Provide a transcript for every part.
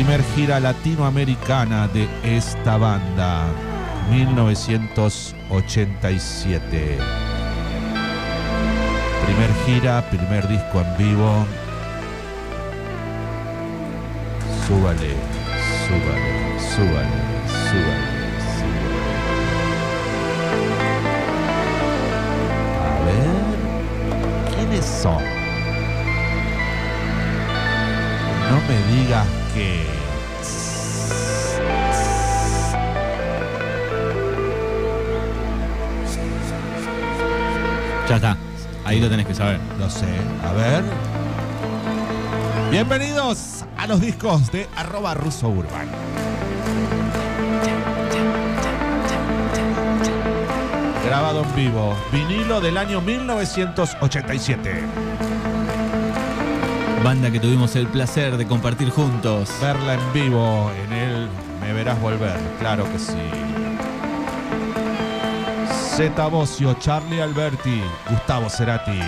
Primer gira latinoamericana de esta banda, 1987. Primer gira, primer disco en vivo. Súbale, súbale, súbale, súbale, ¿quiénes son? No me digas que... Ya está. Ahí lo tenés que saber. No sé, a ver. Bienvenidos a los discos de arroba ruso urban. Grabado en vivo, vinilo del año 1987. Banda que tuvimos el placer de compartir juntos. Verla en vivo en el Me Verás Volver, claro que sí. Zeta Bocio, Charlie Alberti, Gustavo Cerati.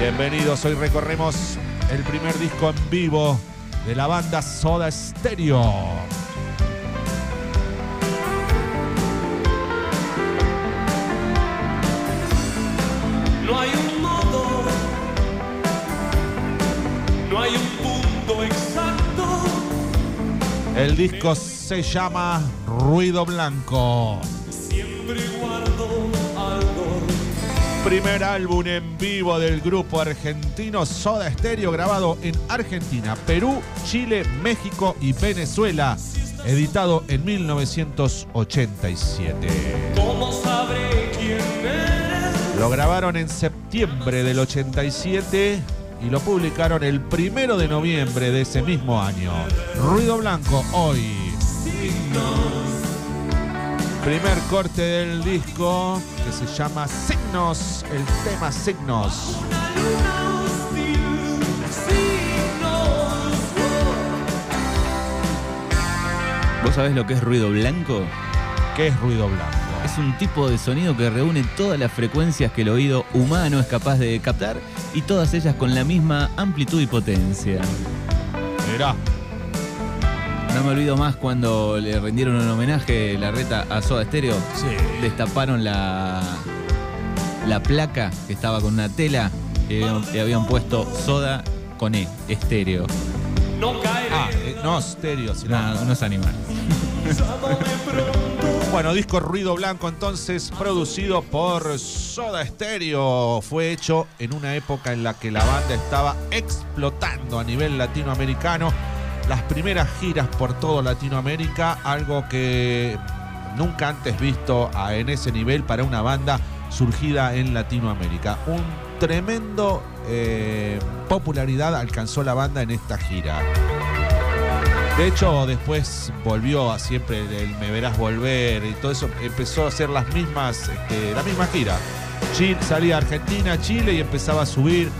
Bienvenidos, hoy recorremos el primer disco en vivo de la banda Soda Stereo. El disco se llama Ruido Blanco. Siempre guardo algo. Primer álbum en vivo del grupo argentino Soda Stereo grabado en Argentina, Perú, Chile, México y Venezuela, editado en 1987. ¿Cómo sabré quién eres? Lo grabaron en septiembre del 87 y lo publicaron el primero de noviembre de ese mismo año. Ruido Blanco hoy. Primer corte del disco que se llama Signos, el tema Signos. ¿Vos sabés lo que es ruido blanco? ¿Qué es ruido blanco? Es un tipo de sonido que reúne todas las frecuencias que el oído humano es capaz de captar y todas ellas con la misma amplitud y potencia. Mirá, No me olvido más cuando le rindieron un homenaje la reta a Soda Stereo. sí. Destaparon la, la placa que estaba con una tela y habían, y habían puesto Soda con E, estéreo. No caeré. Ah, eh, no stereo, sino. No, unos animales. Bueno, disco Ruido Blanco entonces, producido por Soda Stereo. Fue hecho en una época en la que la banda estaba explotando a nivel latinoamericano. Las primeras giras por todo Latinoamérica, algo que nunca antes visto en ese nivel para una banda surgida en Latinoamérica. Un tremendo eh, popularidad alcanzó la banda en esta gira. De hecho, después volvió a siempre el Me Verás Volver y todo eso. Empezó a hacer las mismas, este, la misma gira. Chile, salía a Argentina, Chile y empezaba a subir.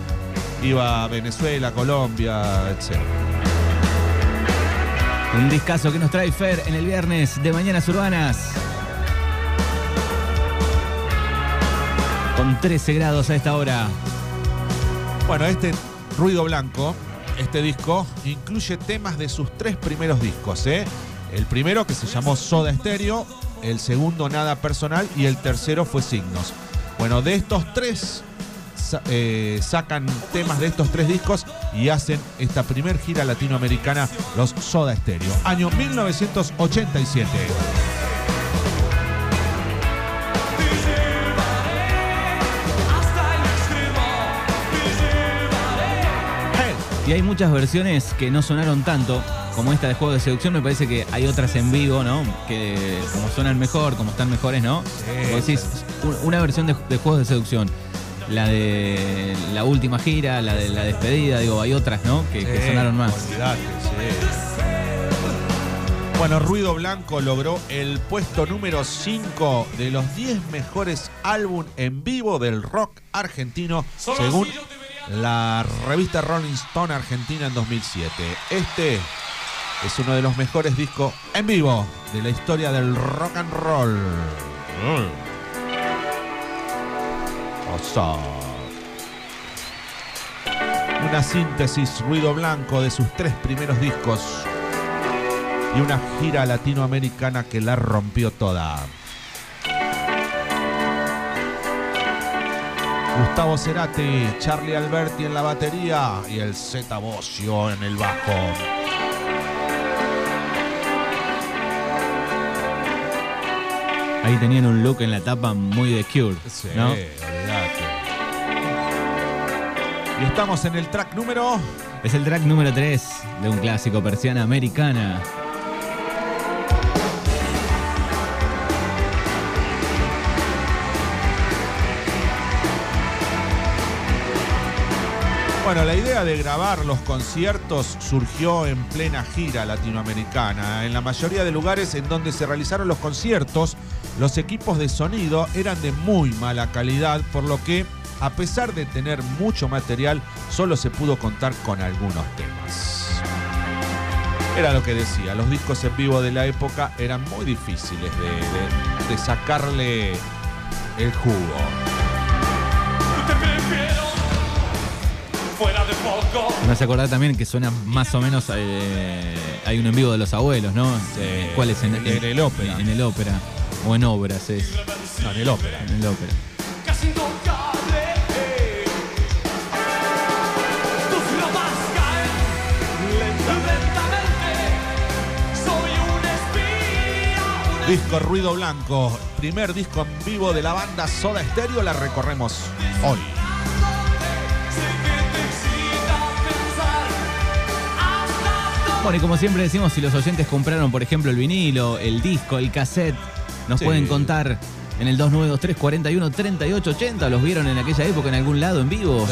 Iba a Venezuela, Colombia, etc. Un discazo que nos trae Fer en el viernes de Mañanas Urbanas. Con 13 grados a esta hora. Bueno, este Ruido Blanco, este disco, incluye temas de sus tres primeros discos. ¿eh? El primero que se llamó Soda Stereo, el segundo Nada Personal y el tercero fue Signos. Bueno, de estos tres eh, sacan temas de estos tres discos y hacen esta primer gira latinoamericana, los Soda Stereo. Año 1987. Y hay muchas versiones que no sonaron tanto, como esta de Juego de Seducción. Me parece que hay otras en vivo, ¿no? Que como suenan mejor, como están mejores, ¿no? Vos decís, un- una versión de, de Juegos de Seducción. La de la última gira, la de la despedida, digo, hay otras, ¿no? Que, sonaron más. olvidate, sí. Bueno, Ruido Blanco logró el puesto número 5 de los 10 mejores álbum en vivo del rock argentino, según la revista Rolling Stone Argentina en 2007. Este es uno de los mejores discos en vivo de la historia del rock and roll. Mm. Una síntesis ruido blanco de sus tres primeros discos y una gira latinoamericana que la rompió toda. Gustavo Cerati, Charlie Alberti en la batería y el Z Bocio en el bajo. Ahí tenían un look en la tapa muy de Cure, Sí, ¿no? Y estamos en el track número. Es el track número 3 de un clásico persiana americana. Bueno, la idea de grabar los conciertos surgió en plena gira latinoamericana. En la mayoría de lugares en donde se realizaron los conciertos, los equipos de sonido eran de muy mala calidad, por lo que, a pesar de tener mucho material, solo se pudo contar con algunos temas. Era lo que decía, los discos en vivo de la época eran muy difíciles de, sacarle el jugo. Me hace acordar también que suena más o menos. eh, hay un en vivo de los abuelos, ¿no? Eh, ¿Cuál es? en el ópera. En el ópera. O en obras es. No, en el ópera. En el ópera. Disco Ruido Blanco, primer disco en vivo de la banda Soda Stereo, la recorremos hoy. Bueno, y como siempre decimos, si los oyentes compraron, por ejemplo, el vinilo, el disco, el cassette, nos Sí. pueden contar en el 2923 41 38 80. ¿Los vieron en aquella época en algún lado en vivo?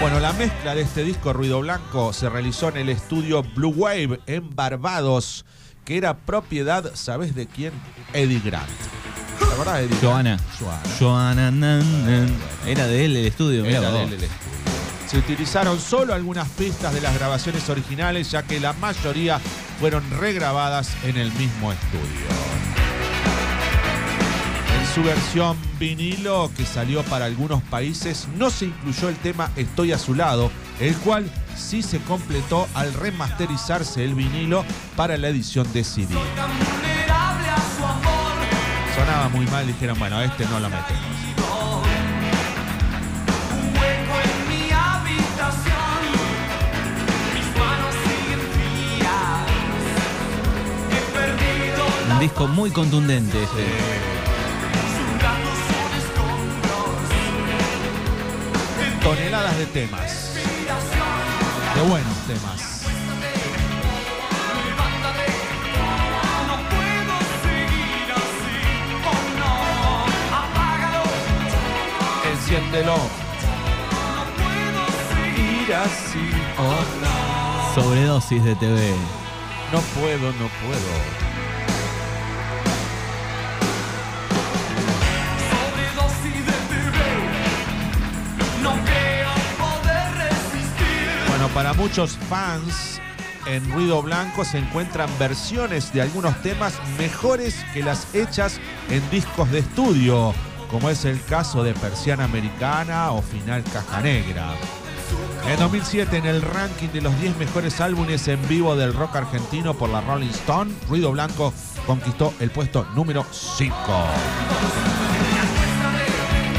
Bueno, la mezcla de este disco Ruido Blanco se realizó en el estudio Blue Wave en Barbados, que era propiedad, ¿sabes de quién? Eddie Grant. ¿Te acordás de Eddie Joana. Grant? Joana. Era de él el estudio, mirá Era de él el estudio. Se utilizaron solo algunas pistas de las grabaciones originales, ya que la mayoría fueron regrabadas en el mismo estudio. En su versión vinilo, que salió para algunos países, no se incluyó el tema Estoy a su lado, el cual sí se completó al remasterizarse el vinilo para la edición de CD. Sonaba muy mal, dijeron, bueno, este no lo metemos. Disco muy contundente este. Toneladas de temas, de buenos temas. Así. Oh no. Enciéndelo. No. Oh, Sobredosis de TV. no puedo, no puedo. Para muchos fans, en Ruido Blanco se encuentran versiones de algunos temas mejores que las hechas en discos de estudio, como es el caso de Persiana Americana o Final Caja Negra. En 2007, en el ranking de los 10 mejores álbumes en vivo del rock argentino por la Rolling Stone, Ruido Blanco conquistó el puesto número 5.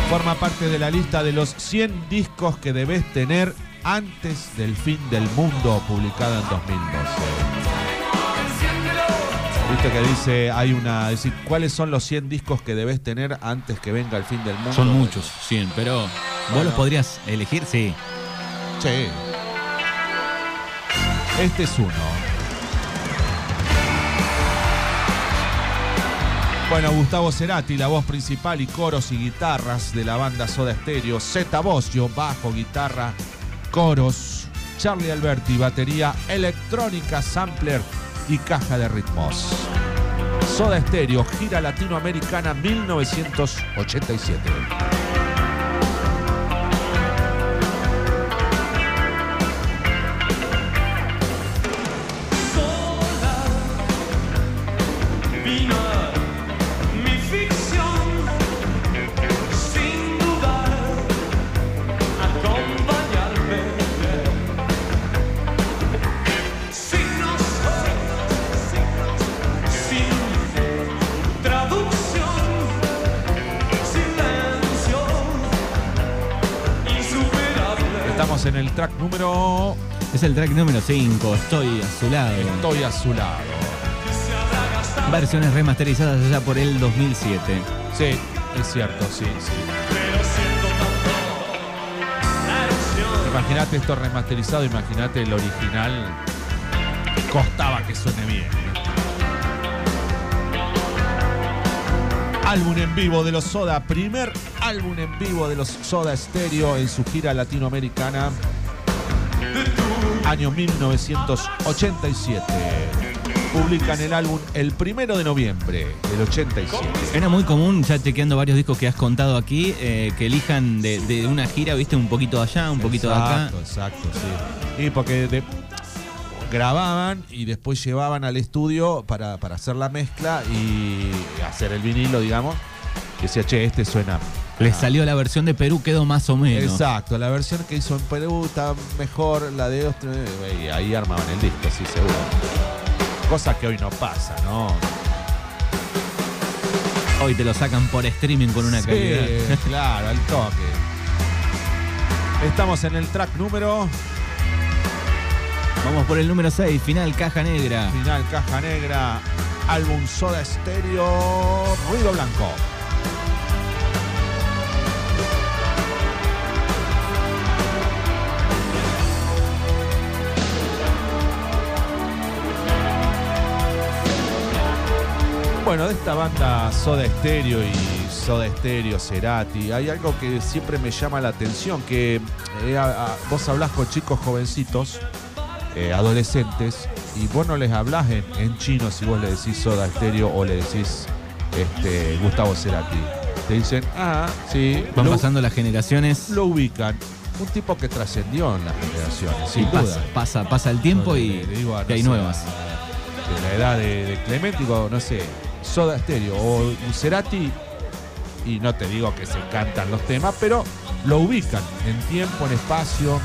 Forma parte de la lista de los 100 discos que debes tener antes del fin del mundo, publicada en 2012. Viste que dice, hay una, decir, ¿cuáles son los 100 discos que debes tener antes que venga el fin del mundo? Son muchos, 100, pero vos Bueno. los podrías elegir, sí. Sí. Este es uno. Bueno, Gustavo Cerati, la voz principal y coros y guitarras de la banda Soda Stereo. Zeta Bocio, bajo, guitarra, coros. Charlie Alberti, batería electrónica, sampler y caja de ritmos. Soda Stereo, gira latinoamericana 1987. En el track número Es el track número 5, Estoy a su lado. Estoy a su lado. Versiones remasterizadas allá por el 2007. Sí, es cierto, sí, sí. Imagínate esto remasterizado, imagínate el original. Costaba que suene bien. Álbum en vivo de los Soda, primer álbum en vivo de los Soda Stereo en su gira latinoamericana, año 1987. Publican el álbum el primero de noviembre del 87. Era muy común, ya chequeando varios discos que has contado aquí, eh, que elijan de, de una gira, viste, un poquito allá, un poquito de acá. Exacto, exacto, sí. Y porque de- grababan y después llevaban al estudio para, para hacer la mezcla y hacer el vinilo, digamos. Que decía, che, este suena. Les salió la versión de Perú, quedó más o menos. Exacto, la versión que hizo en Perú está mejor, la de Austria, y ahí armaban el disco, sí, seguro. Cosa que hoy no pasa, ¿no? Hoy te lo sacan por streaming con una Sí, calidad. claro, al toque. Estamos en el track número Vamos por el número 6, final Caja Negra. Final Caja Negra, álbum Soda Stereo, Ruido Blanco. Bueno, de esta banda Soda Stereo y Soda Stereo, Cerati, hay algo que siempre me llama la atención, que eh, vos hablás con chicos jovencitos, eh, adolescentes, y vos no les hablás en, en chino si vos le decís Soda Stereo o le decís este, Gustavo Cerati. Te dicen, ah, sí, Van lo, pasando las generaciones lo ubican. Un tipo que trascendió en las generaciones, sin duda. pasa, pasa, pasa el tiempo No, y, le- hay sé, nuevas. De la edad de, de Clemente, digo, no sé, Soda Stereo o Cerati, y no te digo que se cantan los temas, pero lo ubican en tiempo, en espacio.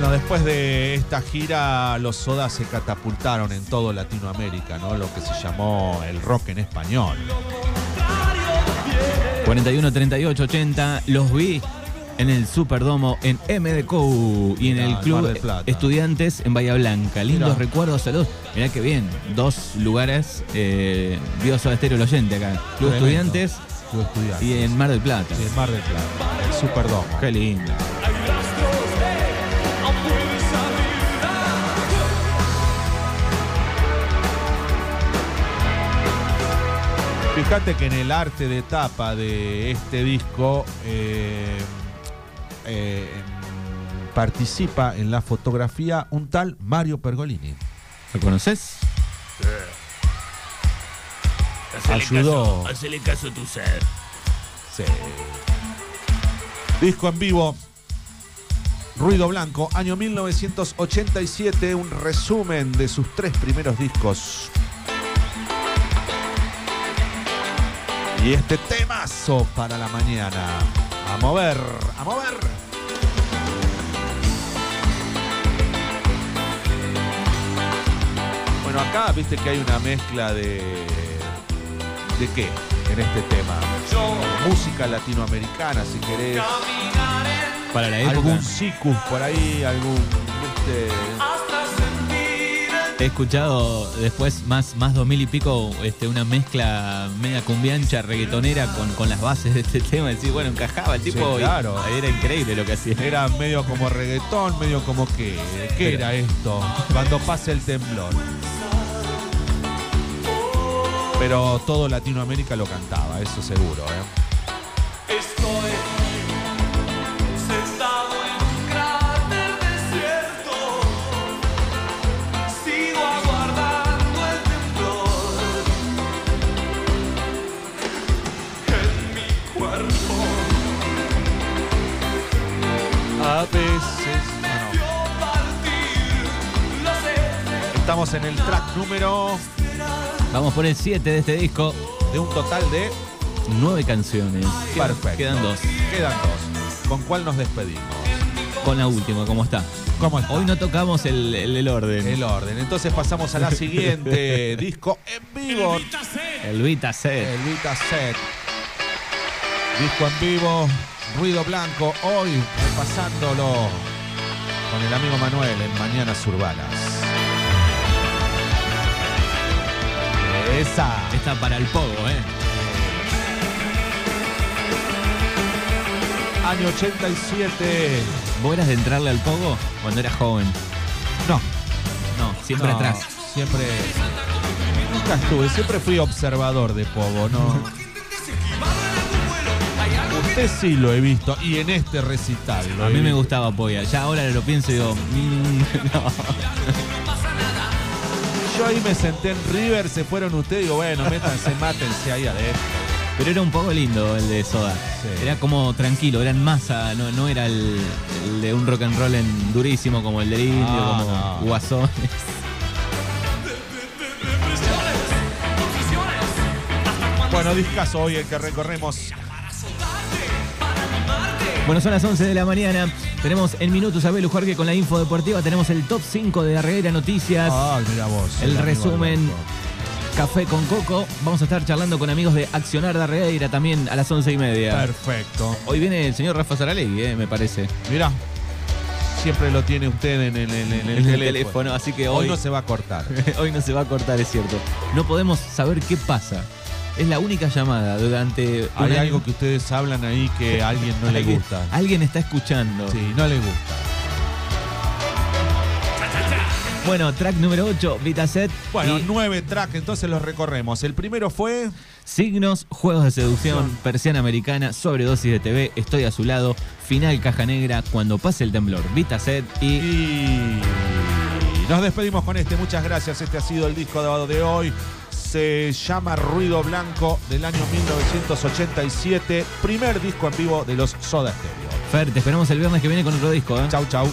Bueno, después de esta gira, los Soda se catapultaron en todo Latinoamérica, ¿no? Lo que se llamó el rock en español. 41, 38, 80. Los vi en el Superdomo en MDCO y en Mirá, el Club. Estudiantes en Bahía Blanca. Lindos Mirá. recuerdos, saludos. Mirá que bien, dos lugares. Eh, vio Soda Stereo el oyente acá. Club. Estudiantes Club Estudiantes. y en Mar del Plata. Sí, en Mar del Plata, el Superdomo. Qué lindo. Fíjate que en el arte de tapa de este disco eh, eh, participa en la fotografía un tal Mario Pergolini. ¿Lo conoces? Ayudó. Hacele caso a tu ser. Sí. Disco en vivo. Ruido Blanco, año 1987, un resumen de sus tres primeros discos. Y este temazo para la mañana. A mover, a mover. Bueno, acá viste que hay una mezcla de. ¿De qué? En este tema. Música latinoamericana, si querés. Para la época. Algún sicus por ahí, algún. ¿viste? He escuchado después, más, más 2000 y pico, este, una mezcla media cumbiancha, reggaetonera con, con las bases de este tema. Decir, bueno, encajaba el tipo. Sí, y claro. Era increíble lo que hacía. Era medio como reggaetón, medio como que. ¿Qué Pero- era esto? Cuando pase el temblor. Pero todo Latinoamérica lo cantaba, eso seguro, ¿eh? Veces. Estamos en el track número Vamos por el 7 de este disco. de un total de. Nueve canciones. Quedan- Perfecto. Quedan dos. Quedan dos. ¿Con cuál nos despedimos? Con la última, ¿cómo está? ¿Cómo está? Hoy no tocamos el, el- el orden. El orden. Entonces pasamos a la siguiente. Disco en vivo. El Vita Set. El Vita Set. Disco en vivo. Ruido Blanco. Hoy repasándolo con el amigo Manuel en Mañanas Urbanas. Esa. Está para el pogo, ¿eh? Año 87. ¿Vos eras de entrarle al pogo cuando eras joven? No. No, siempre no, atrás. Siempre. Nunca estuve. Siempre fui observador de Pogo, ¿no? Usted sí lo he visto. Y en este recital. lo A he mí me visto. gustaba Poya. Ya ahora lo pienso y digo, mm, no. Yo ahí me senté en River, se fueron ustedes, digo, bueno, métanse, mátense ahí adentro. Pero era un poco lindo el de Soda. Sí. Era como tranquilo, era en masa, no, no era el, el de un rock and roll en durísimo como el del Indio, Ah, como no. Guasones. Bueno, discaso hoy el que recorremos. Bueno, son las 11 de la mañana. Tenemos en minutos a Belu Jorge con la info deportiva. Tenemos el top 5 de Arreguera Noticias. Ay, mira vos. El resumen. Café con Coco. Vamos a estar charlando con amigos de Accionar de Arreguera también a las 11 y media. Perfecto. Hoy viene el señor Rafa Saralegui, eh, me parece. Mira, siempre lo tiene usted en el, en el- en el En el teléfono. teléfono, así que Hoy hoy, no se va a cortar. hoy no se va a cortar, es cierto. No podemos saber qué pasa. Es la única llamada durante. Hay año. algo que ustedes hablan ahí que a alguien no le gusta. Alguien está escuchando. Sí, no le gusta. Bueno, track número 8, Vitaset. Bueno, y nueve tracks, entonces los recorremos. El primero fue. Signos, juegos de seducción, persiana americana, sobredosis de TV, estoy a su lado, final caja negra, cuando pase el temblor, Vitaset y. Y nos despedimos con este. Muchas gracias. Este ha sido el disco de hoy. Se llama Ruido Blanco del año 1987. Primer disco en vivo de los Soda Stereo. Fer, te esperamos el viernes que viene con otro disco, ¿eh? Chau, chau.